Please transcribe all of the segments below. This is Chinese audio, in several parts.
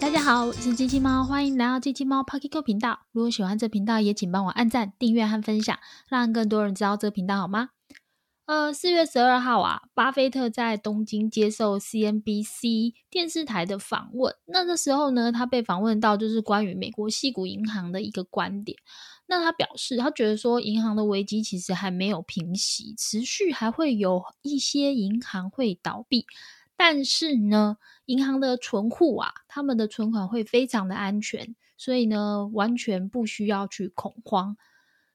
大家好，我是机器猫，欢迎来到机器猫 Pocket Go 频道。如果喜欢这频道，也请帮我按赞、订阅和分享，让更多人知道这个频道，好吗？呃，四月十二号啊，巴菲特在东京接受 CNBC 电视台的访问。那这时候呢，他被访问到就是关于美国系股银行的一个观点。那他表示，他觉得说银行的危机其实还没有平息，持续还会有一些银行会倒闭。但是呢，银行的存户啊，他们的存款会非常的安全，所以呢，完全不需要去恐慌。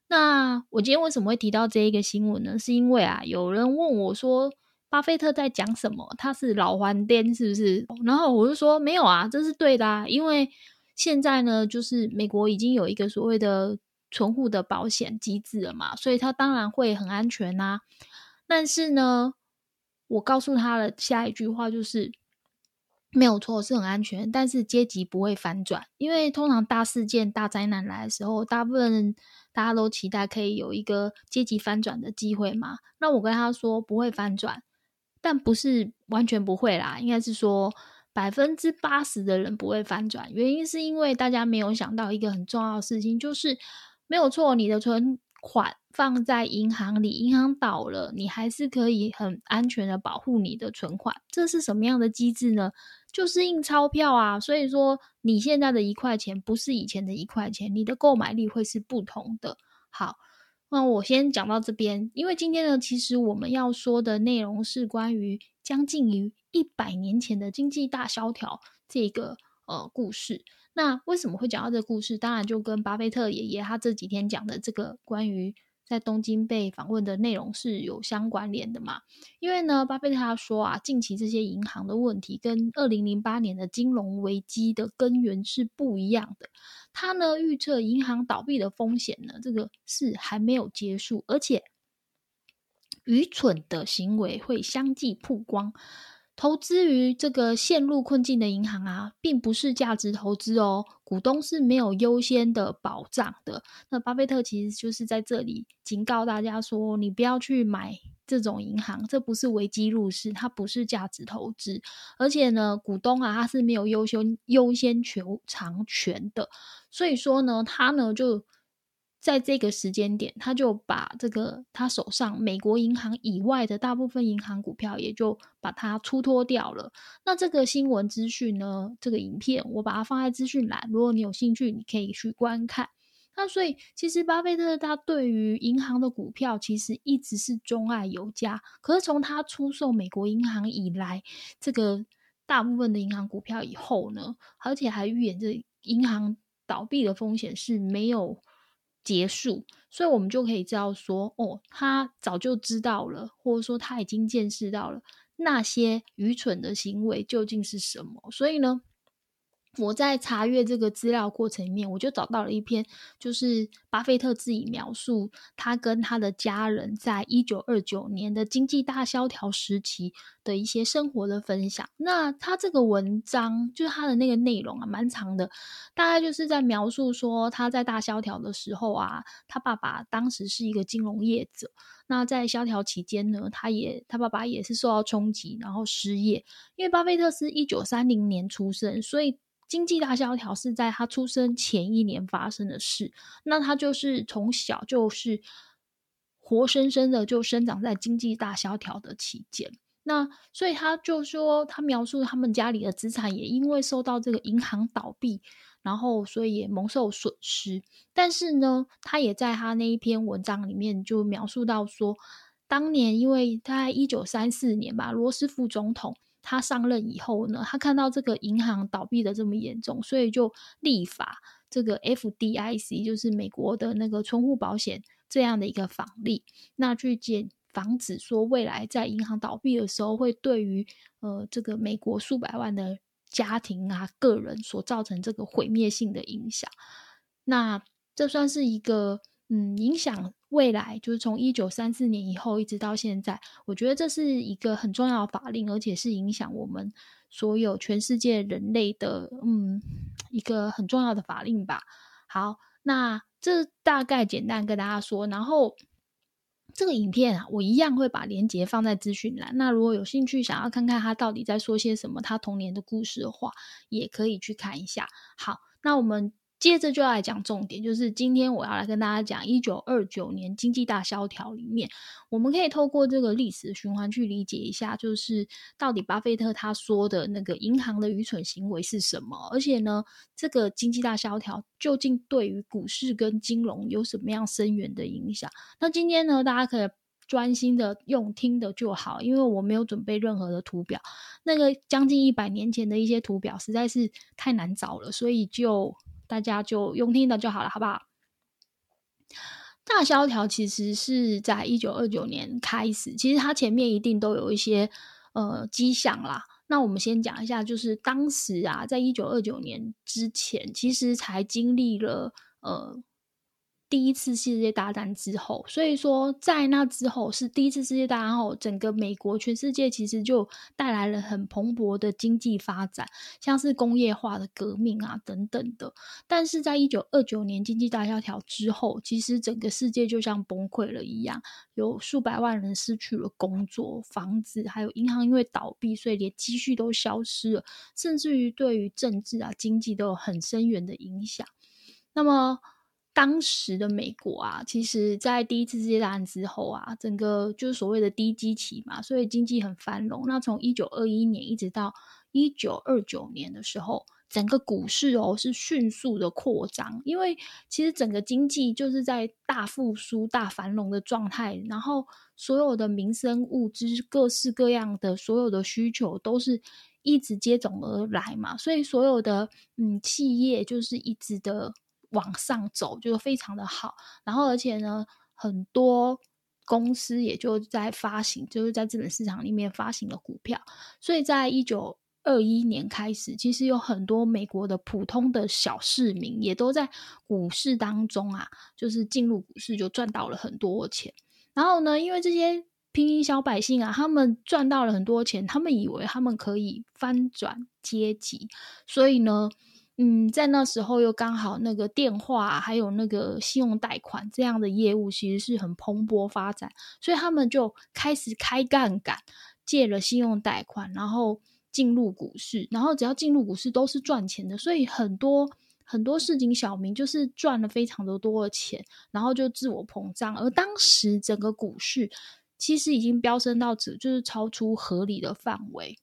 那我今天为什么会提到这一个新闻呢？是因为啊，有人问我说，巴菲特在讲什么？他是老还颠是不是？然后我就说没有啊，这是对的，啊，因为现在呢，就是美国已经有一个所谓的存户的保险机制了嘛，所以他当然会很安全呐。但是呢，我告诉他的下一句话就是没有错，是很安全，但是阶级不会反转，因为通常大事件、大灾难来的时候，大部分大家都期待可以有一个阶级翻转的机会嘛。那我跟他说不会翻转，但不是完全不会啦，应该是说百分之八十的人不会翻转，原因是因为大家没有想到一个很重要的事情，就是没有错，你的存款。放在银行里，银行倒了，你还是可以很安全的保护你的存款。这是什么样的机制呢？就是印钞票啊。所以说，你现在的一块钱不是以前的一块钱，你的购买力会是不同的。好，那我先讲到这边，因为今天呢，其实我们要说的内容是关于将近于一百年前的经济大萧条这个呃故事。那为什么会讲到这个故事？当然就跟巴菲特爷爷他这几天讲的这个关于。在东京被访问的内容是有相关联的嘛？因为呢，巴菲特他说啊，近期这些银行的问题跟二零零八年的金融危机的根源是不一样的。他呢预测银行倒闭的风险呢，这个是还没有结束，而且愚蠢的行为会相继曝光。投资于这个陷入困境的银行啊，并不是价值投资哦，股东是没有优先的保障的。那巴菲特其实就是在这里警告大家说，你不要去买这种银行，这不是危机入市，它不是价值投资，而且呢，股东啊他是没有优先优先求偿权的，所以说呢，他呢就。在这个时间点，他就把这个他手上美国银行以外的大部分银行股票，也就把它出脱掉了。那这个新闻资讯呢？这个影片我把它放在资讯栏，如果你有兴趣，你可以去观看。那所以，其实巴菲特他对于银行的股票其实一直是钟爱有加。可是从他出售美国银行以来，这个大部分的银行股票以后呢，而且还预言着银行倒闭的风险是没有。结束，所以我们就可以知道说，哦，他早就知道了，或者说他已经见识到了那些愚蠢的行为究竟是什么。所以呢。我在查阅这个资料过程里面，我就找到了一篇，就是巴菲特自己描述他跟他的家人在一九二九年的经济大萧条时期的一些生活的分享。那他这个文章就是他的那个内容啊，蛮长的，大概就是在描述说他在大萧条的时候啊，他爸爸当时是一个金融业者。那在萧条期间呢，他也他爸爸也是受到冲击，然后失业。因为巴菲特是一九三零年出生，所以。经济大萧条是在他出生前一年发生的事，那他就是从小就是活生生的就生长在经济大萧条的期间。那所以他就说，他描述他们家里的资产也因为受到这个银行倒闭，然后所以也蒙受损失。但是呢，他也在他那一篇文章里面就描述到说，当年因为他在一九三四年吧，罗斯福总统。他上任以后呢，他看到这个银行倒闭的这么严重，所以就立法这个 FDIC，就是美国的那个存户保险这样的一个法例，那去减防止说未来在银行倒闭的时候，会对于呃这个美国数百万的家庭啊个人所造成这个毁灭性的影响。那这算是一个。嗯，影响未来就是从一九三四年以后一直到现在，我觉得这是一个很重要的法令，而且是影响我们所有全世界人类的嗯一个很重要的法令吧。好，那这大概简单跟大家说，然后这个影片啊，我一样会把链接放在资讯栏。那如果有兴趣想要看看他到底在说些什么，他童年的故事的话，也可以去看一下。好，那我们。接着就要来讲重点，就是今天我要来跟大家讲一九二九年经济大萧条里面，我们可以透过这个历史循环去理解一下，就是到底巴菲特他说的那个银行的愚蠢行为是什么，而且呢，这个经济大萧条究竟对于股市跟金融有什么样深远的影响？那今天呢，大家可以专心的用听的就好，因为我没有准备任何的图表，那个将近一百年前的一些图表实在是太难找了，所以就。大家就用听的就好了，好不好？大萧条其实是在一九二九年开始，其实它前面一定都有一些呃迹象啦。那我们先讲一下，就是当时啊，在一九二九年之前，其实才经历了呃。第一次世界大战之后，所以说在那之后是第一次世界大战后，整个美国全世界其实就带来了很蓬勃的经济发展，像是工业化的革命啊等等的。但是在一九二九年经济大萧条之后，其实整个世界就像崩溃了一样，有数百万人失去了工作、房子，还有银行因为倒闭，所以连积蓄都消失了，甚至于对于政治啊、经济都有很深远的影响。那么。当时的美国啊，其实在第一次世界大战之后啊，整个就是所谓的低基期嘛，所以经济很繁荣。那从一九二一年一直到一九二九年的时候，整个股市哦是迅速的扩张，因为其实整个经济就是在大复苏、大繁荣的状态，然后所有的民生物资、各式各样的所有的需求都是一直接踵而来嘛，所以所有的嗯企业就是一直的。往上走就非常的好，然后而且呢，很多公司也就在发行，就是在资本市场里面发行了股票，所以在一九二一年开始，其实有很多美国的普通的小市民也都在股市当中啊，就是进入股市就赚到了很多钱。然后呢，因为这些平民小百姓啊，他们赚到了很多钱，他们以为他们可以翻转阶级，所以呢。嗯，在那时候又刚好那个电话还有那个信用贷款这样的业务其实是很蓬勃发展，所以他们就开始开杠杆，借了信用贷款，然后进入股市，然后只要进入股市都是赚钱的，所以很多很多市井小民就是赚了非常的多的钱，然后就自我膨胀，而当时整个股市其实已经飙升到只就是超出合理的范围。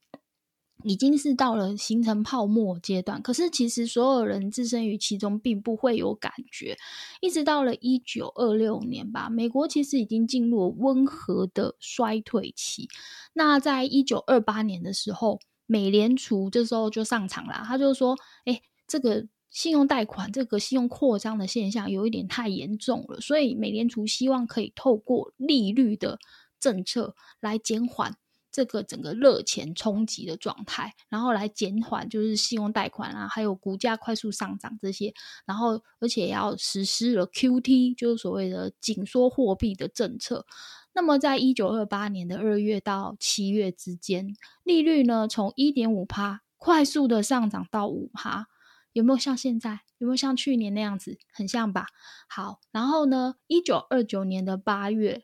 已经是到了形成泡沫阶段，可是其实所有人置身于其中，并不会有感觉。一直到了一九二六年吧，美国其实已经进入温和的衰退期。那在一九二八年的时候，美联储这时候就上场了，他就说：“哎，这个信用贷款、这个信用扩张的现象有一点太严重了，所以美联储希望可以透过利率的政策来减缓。”这个整个热钱冲击的状态，然后来减缓就是信用贷款啊，还有股价快速上涨这些，然后而且要实施了 Q T，就是所谓的紧缩货币的政策。那么在一九二八年的二月到七月之间，利率呢从一点五趴快速的上涨到五趴，有没有像现在？有没有像去年那样子？很像吧？好，然后呢，一九二九年的八月。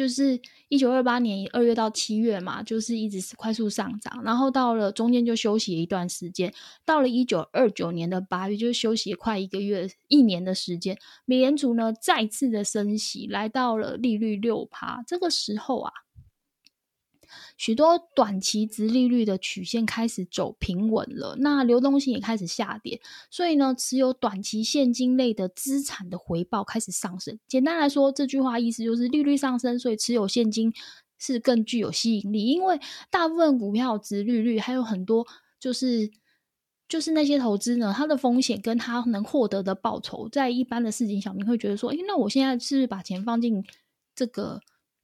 就是一九二八年二月到七月嘛，就是一直是快速上涨，然后到了中间就休息一段时间，到了一九二九年的八月，就休息快一个月、一年的时间，美联储呢再次的升息，来到了利率六趴，这个时候啊。许多短期值利率的曲线开始走平稳了，那流动性也开始下跌，所以呢，持有短期现金类的资产的回报开始上升。简单来说，这句话意思就是利率上升，所以持有现金是更具有吸引力。因为大部分股票值利率还有很多，就是就是那些投资呢，它的风险跟它能获得的报酬，在一般的市井小民会觉得说，诶，那我现在是不是把钱放进这个？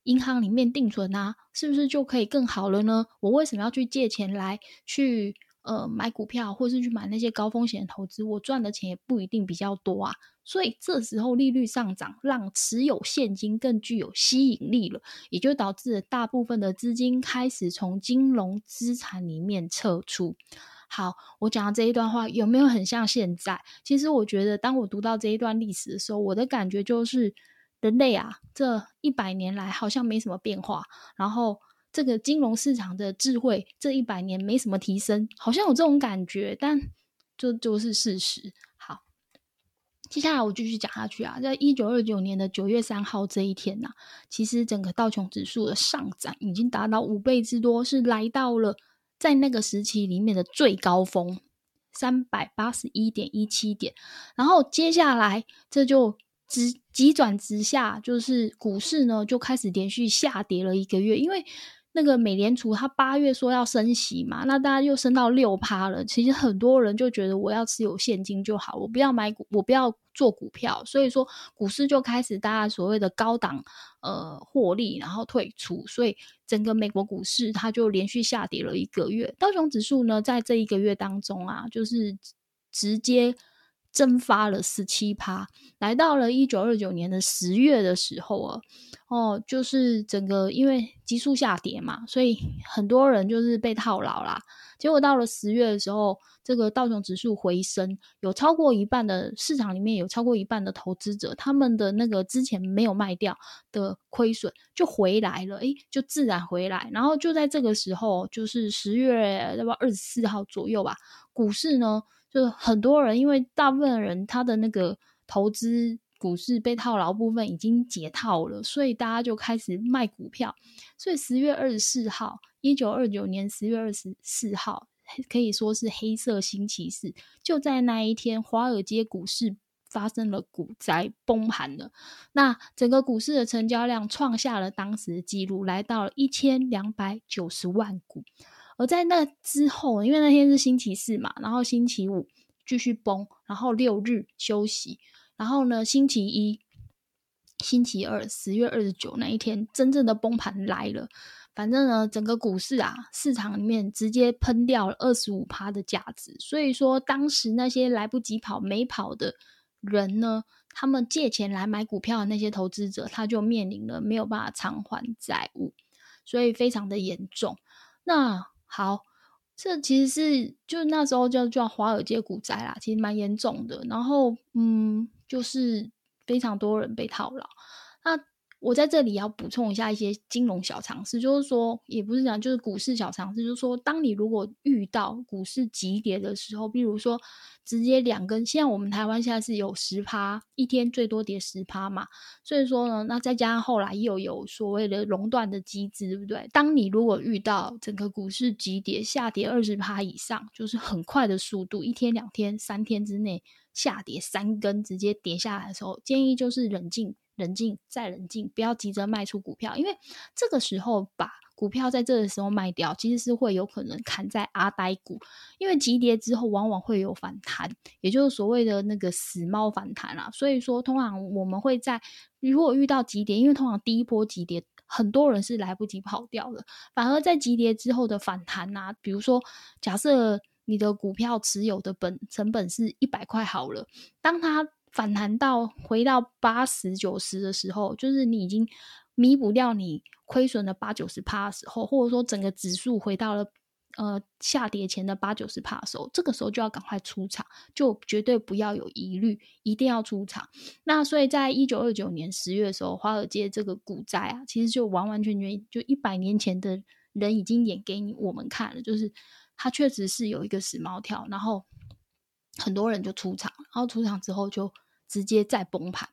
银行里面定存啊，是不是就可以更好了呢？我为什么要去借钱来去呃买股票，或是去买那些高风险投资？我赚的钱也不一定比较多啊。所以这时候利率上涨，让持有现金更具有吸引力了，也就导致了大部分的资金开始从金融资产里面撤出。好，我讲的这一段话有没有很像现在？其实我觉得，当我读到这一段历史的时候，我的感觉就是。人类啊，这一百年来好像没什么变化，然后这个金融市场的智慧这一百年没什么提升，好像有这种感觉，但这就是事实。好，接下来我继续讲下去啊，在一九二九年的九月三号这一天呐，其实整个道琼指数的上涨已经达到五倍之多，是来到了在那个时期里面的最高峰。三百八十一点一七点，然后接下来这就直急转直下，就是股市呢就开始连续下跌了一个月，因为那个美联储它八月说要升息嘛，那大家又升到六趴了，其实很多人就觉得我要持有现金就好，我不要买股，我不要做股票，所以说股市就开始大家所谓的高档呃获利，然后退出，所以。整个美国股市，它就连续下跌了一个月。道琼指数呢，在这一个月当中啊，就是直接蒸发了十七趴，来到了一九二九年的十月的时候啊，哦，就是整个因为急速下跌嘛，所以很多人就是被套牢啦。结果到了十月的时候。这个道琼指数回升，有超过一半的市场里面有超过一半的投资者，他们的那个之前没有卖掉的亏损就回来了，诶，就自然回来。然后就在这个时候，就是十月要不二十四号左右吧，股市呢，就很多人因为大部分人他的那个投资股市被套牢部分已经解套了，所以大家就开始卖股票。所以十月二十四号，一九二九年十月二十四号。可以说是黑色星期四，就在那一天，华尔街股市发生了股灾，崩盘了。那整个股市的成交量创下了当时的记录，来到了一千两百九十万股。而在那之后，因为那天是星期四嘛，然后星期五继续崩，然后六日休息，然后呢，星期一、星期二，十月二十九那一天，真正的崩盘来了。反正呢，整个股市啊，市场里面直接喷掉了二十五趴的价值。所以说，当时那些来不及跑、没跑的人呢，他们借钱来买股票的那些投资者，他就面临了没有办法偿还债务，所以非常的严重。那好，这其实是就那时候叫叫华尔街股灾啦，其实蛮严重的。然后，嗯，就是非常多人被套牢。那我在这里要补充一下一些金融小常识，就是说，也不是讲，就是股市小常识，就是说，当你如果遇到股市急跌的时候，比如说直接两根，现在我们台湾现在是有十趴，一天最多跌十趴嘛，所以说呢，那再加上后来又有所谓的熔断的机制，对不对？当你如果遇到整个股市急跌，下跌二十趴以上，就是很快的速度，一天、两天、三天之内下跌三根，直接跌下来的时候，建议就是冷静。冷静，再冷静，不要急着卖出股票，因为这个时候把股票在这个时候卖掉，其实是会有可能砍在阿呆股，因为急跌之后往往会有反弹，也就是所谓的那个死猫反弹啊。所以说，通常我们会在如果遇到急跌，因为通常第一波急跌很多人是来不及跑掉的，反而在急跌之后的反弹啊，比如说假设你的股票持有的本成本是一百块好了，当它反弹到回到八十九十的时候，就是你已经弥补掉你亏损的八九十趴的时候，或者说整个指数回到了呃下跌前的八九十趴的时候，这个时候就要赶快出场，就绝对不要有疑虑，一定要出场。那所以在一九二九年十月的时候，华尔街这个股灾啊，其实就完完全全就一百年前的人已经演给你我们看了，就是它确实是有一个死猫跳，然后很多人就出场，然后出场之后就。直接再崩盘。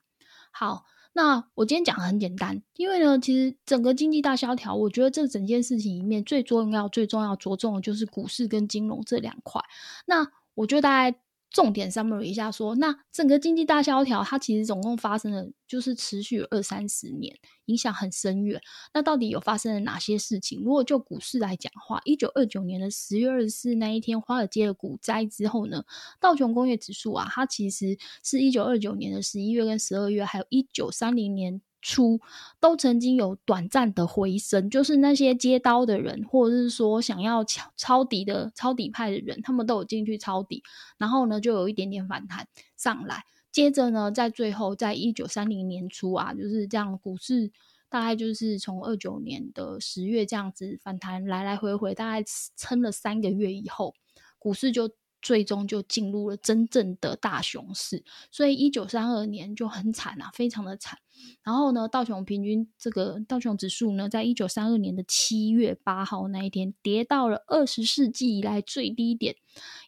好，那我今天讲的很简单，因为呢，其实整个经济大萧条，我觉得这整件事情里面最重要、最重要着重的就是股市跟金融这两块。那我觉得大概。重点 summary 一下，说那整个经济大萧条，它其实总共发生了，就是持续二三十年，影响很深远。那到底有发生了哪些事情？如果就股市来讲话，一九二九年的十月二十四那一天，华尔街的股灾之后呢，道琼工业指数啊，它其实是一九二九年的十一月跟十二月，还有一九三零年。初都曾经有短暂的回升，就是那些接刀的人，或者是说想要抄抄底的抄底派的人，他们都有进去抄底，然后呢就有一点点反弹上来。接着呢，在最后，在一九三零年初啊，就是这样，股市大概就是从二九年的十月这样子反弹来来回回，大概撑了三个月以后，股市就最终就进入了真正的大熊市。所以一九三二年就很惨啊，非常的惨。然后呢，道琼平均这个道琼指数呢，在一九三二年的七月八号那一天，跌到了二十世纪以来最低点，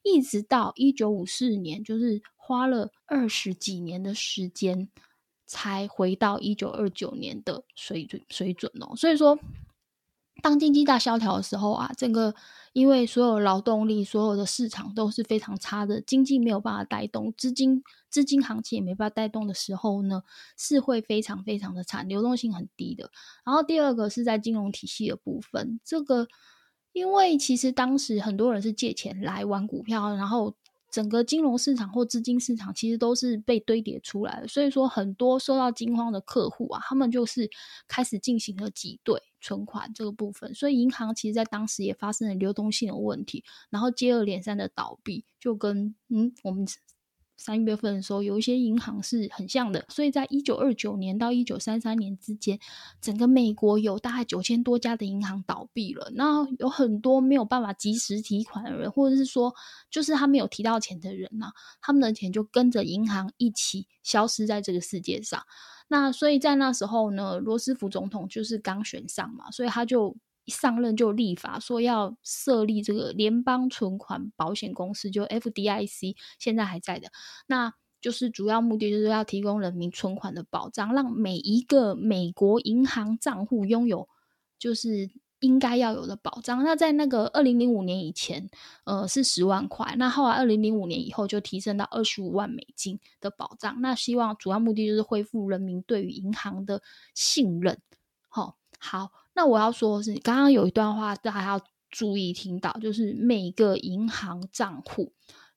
一直到一九五四年，就是花了二十几年的时间，才回到一九二九年的水准水准哦。所以说。当经济大萧条的时候啊，整个因为所有劳动力、所有的市场都是非常差的，经济没有办法带动，资金资金行情也没办法带动的时候呢，是会非常非常的惨，流动性很低的。然后第二个是在金融体系的部分，这个因为其实当时很多人是借钱来玩股票，然后。整个金融市场或资金市场其实都是被堆叠出来的，所以说很多受到惊慌的客户啊，他们就是开始进行了挤兑存款这个部分，所以银行其实在当时也发生了流动性的问题，然后接二连三的倒闭，就跟嗯我们。三月份的时候，有一些银行是很像的，所以在一九二九年到一九三三年之间，整个美国有大概九千多家的银行倒闭了。那有很多没有办法及时提款的人，或者是说，就是他没有提到钱的人呢，他们的钱就跟着银行一起消失在这个世界上。那所以在那时候呢，罗斯福总统就是刚选上嘛，所以他就。一上任就立法说要设立这个联邦存款保险公司，就 FDIC，现在还在的，那就是主要目的就是要提供人民存款的保障，让每一个美国银行账户拥有就是应该要有的保障。那在那个二零零五年以前，呃是十万块，那后来二零零五年以后就提升到二十五万美金的保障。那希望主要目的就是恢复人民对于银行的信任。好，好。那我要说的是，刚刚有一段话大家要注意听到，就是每个银行账户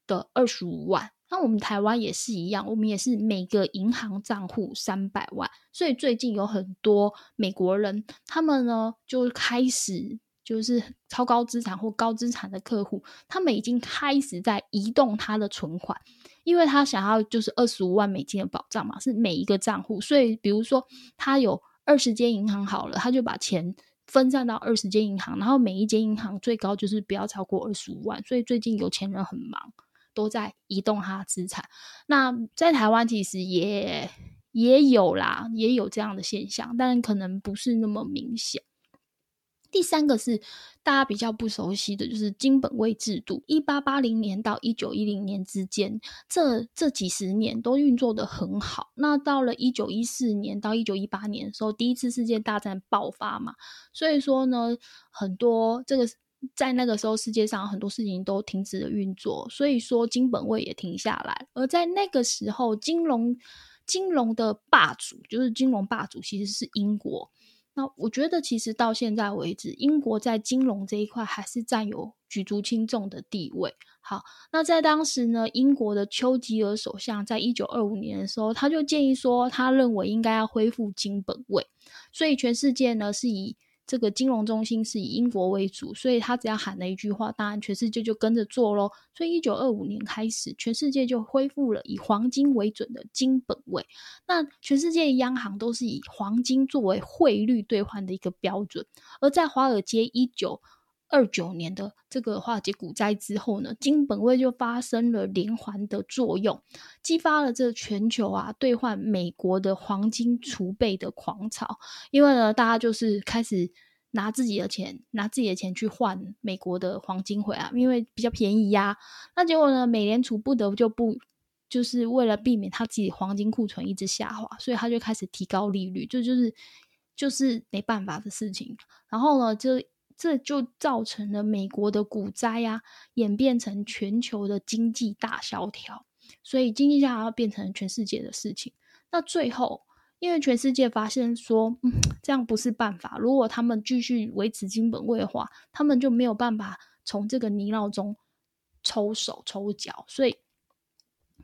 的二十五万。那我们台湾也是一样，我们也是每个银行账户三百万。所以最近有很多美国人，他们呢就开始就是超高资产或高资产的客户，他们已经开始在移动他的存款，因为他想要就是二十五万美金的保障嘛，是每一个账户。所以比如说他有。二十间银行好了，他就把钱分散到二十间银行，然后每一间银行最高就是不要超过二十五万。所以最近有钱人很忙，都在移动他的资产。那在台湾其实也也有啦，也有这样的现象，但可能不是那么明显。第三个是大家比较不熟悉的就是金本位制度。一八八零年到一九一零年之间，这这几十年都运作的很好。那到了一九一四年到一九一八年的时候，第一次世界大战爆发嘛，所以说呢，很多这个在那个时候世界上很多事情都停止了运作，所以说金本位也停下来。而在那个时候，金融金融的霸主就是金融霸主，其实是英国。那我觉得，其实到现在为止，英国在金融这一块还是占有举足轻重的地位。好，那在当时呢，英国的丘吉尔首相在一九二五年的时候，他就建议说，他认为应该要恢复金本位，所以全世界呢是以。这个金融中心是以英国为主，所以他只要喊了一句话，当然全世界就跟着做喽。所以一九二五年开始，全世界就恢复了以黄金为准的金本位。那全世界央行都是以黄金作为汇率兑换的一个标准。而在华尔街一九二九年的这个化解股灾之后呢，金本位就发生了连环的作用，激发了这全球啊兑换美国的黄金储备的狂潮。因为呢，大家就是开始拿自己的钱，拿自己的钱去换美国的黄金回来，因为比较便宜呀。那结果呢，美联储不得不就不就是为了避免他自己黄金库存一直下滑，所以他就开始提高利率，这就是就是没办法的事情。然后呢，就。这就造成了美国的股灾呀，演变成全球的经济大萧条，所以经济下要变成全世界的事情。那最后，因为全世界发现说，嗯，这样不是办法。如果他们继续维持金本位的话，他们就没有办法从这个泥淖中抽手抽脚。所以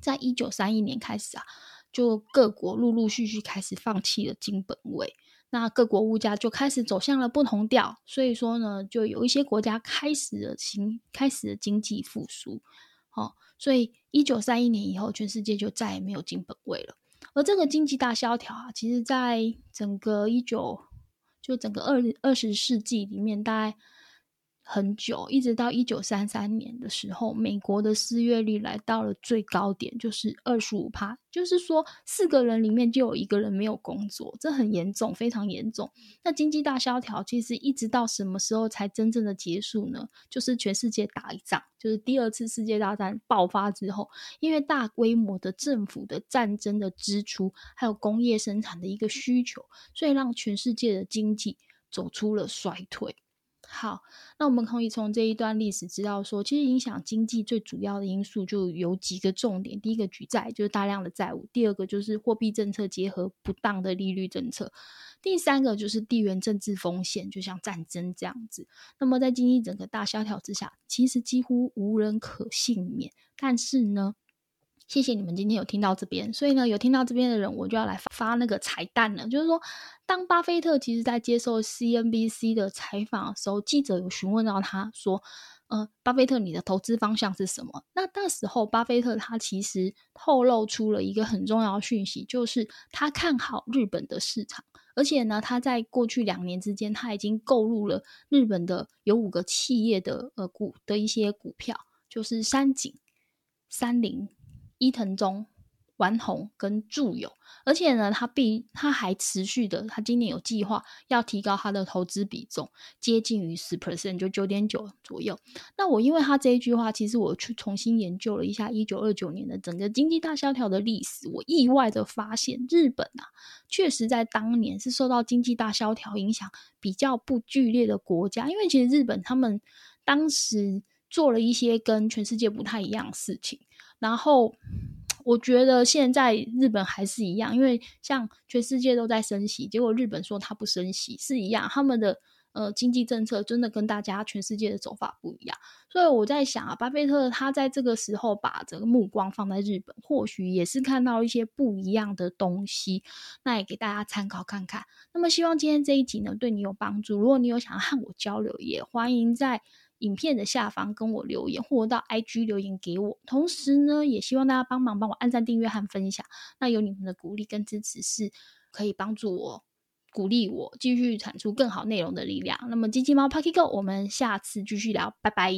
在一九三一年开始啊，就各国陆陆续续开始放弃了金本位。那各国物价就开始走向了不同调，所以说呢，就有一些国家开始了新开始了经济复苏，好，所以一九三一年以后，全世界就再也没有金本位了。而这个经济大萧条啊，其实在整个一九就整个二二十世纪里面，大概很久，一直到一九三三年的时候，美国的失业率来到了最高点，就是二十五趴，就是说四个人里面就有一个人没有工作，这很严重，非常严重。那经济大萧条其实一直到什么时候才真正的结束呢？就是全世界打一仗，就是第二次世界大战爆发之后，因为大规模的政府的战争的支出，还有工业生产的一个需求，所以让全世界的经济走出了衰退。好，那我们可以从这一段历史知道说，其实影响经济最主要的因素就有几个重点。第一个举债就是大量的债务，第二个就是货币政策结合不当的利率政策，第三个就是地缘政治风险，就像战争这样子。那么在经济整个大萧条之下，其实几乎无人可幸免。但是呢？谢谢你们今天有听到这边，所以呢，有听到这边的人，我就要来发那个彩蛋了。就是说，当巴菲特其实在接受 CNBC 的采访的时候，记者有询问到他说：“呃，巴菲特，你的投资方向是什么？”那那时候，巴菲特他其实透露出了一个很重要的讯息，就是他看好日本的市场，而且呢，他在过去两年之间，他已经购入了日本的有五个企业的呃股的一些股票，就是山井、三菱。伊藤忠、丸红跟住友，而且呢，他必他还持续的，他今年有计划要提高他的投资比重，接近于十 percent，就九点九左右。那我因为他这一句话，其实我去重新研究了一下一九二九年的整个经济大萧条的历史，我意外的发现，日本啊，确实在当年是受到经济大萧条影响比较不剧烈的国家，因为其实日本他们当时做了一些跟全世界不太一样的事情。然后，我觉得现在日本还是一样，因为像全世界都在升息，结果日本说它不升息是一样，他们的呃经济政策真的跟大家全世界的走法不一样。所以我在想啊，巴菲特他在这个时候把这个目光放在日本，或许也是看到一些不一样的东西，那也给大家参考看看。那么希望今天这一集呢对你有帮助。如果你有想要和我交流，也欢迎在。影片的下方跟我留言，或到 IG 留言给我。同时呢，也希望大家帮忙帮我按赞、订阅和分享。那有你们的鼓励跟支持，是可以帮助我、鼓励我继续产出更好内容的力量。那么，机器猫 Pocky Go，我们下次继续聊，拜拜。